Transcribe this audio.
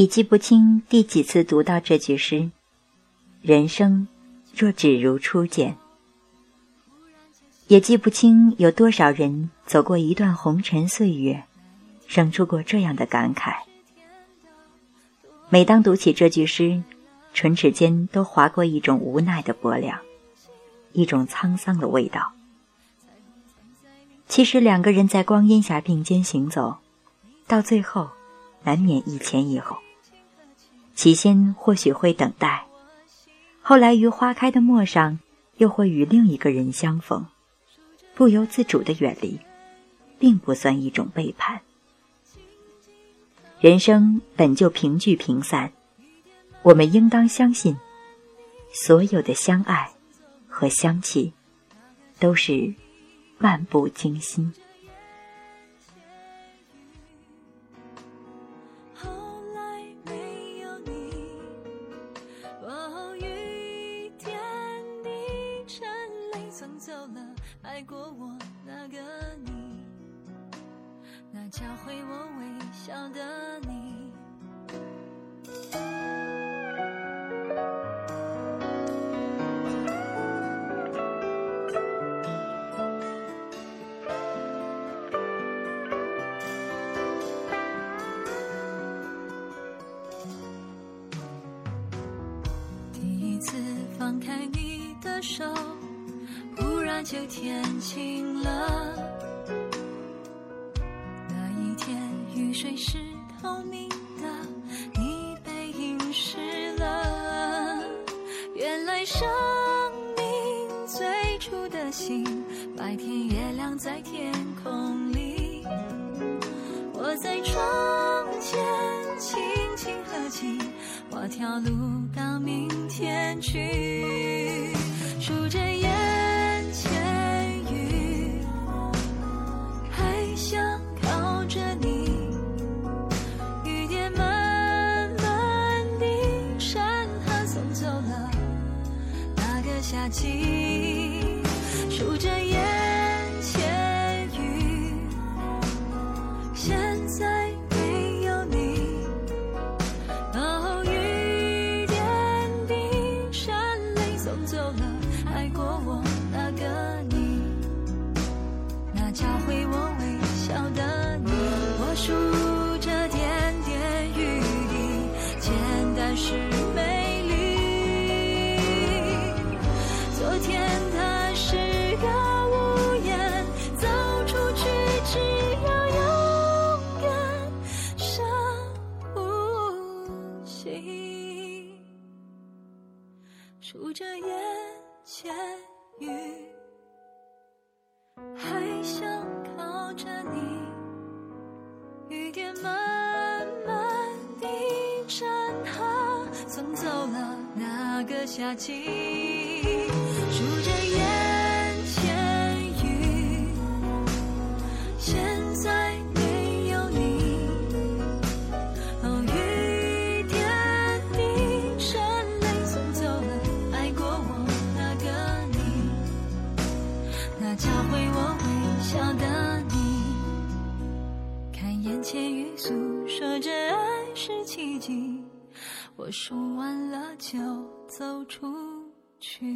已记不清第几次读到这句诗。人生若只如初见，也记不清有多少人走过一段红尘岁月，生出过这样的感慨。每当读起这句诗，唇齿间都划过一种无奈的薄凉，一种沧桑的味道。其实两个人在光阴下并肩行走，到最后，难免一前一后。起先或许会等待，后来于花开的陌上，又会与另一个人相逢，不由自主的远离，并不算一种背叛。人生本就平聚平散，我们应当相信，所有的相爱和相弃，都是漫不经心。送走了爱过我那个你那教会我微笑的你。就天晴了。那一天，雨水是透明的，你背影湿了。原来生命最初的心，白天月亮在天空里。我在窗前轻轻合起，画条路到明天去。数着夏季，数着眼前雨，现在没有你。哦，雨点滴，闪泪送走了爱过我那个你，那教会我微笑的你。我数数着眼前雨，还想靠着你。雨点慢慢地站它送走了那个夏季。数着眼千语诉说着爱是奇迹，我数完了就走出去。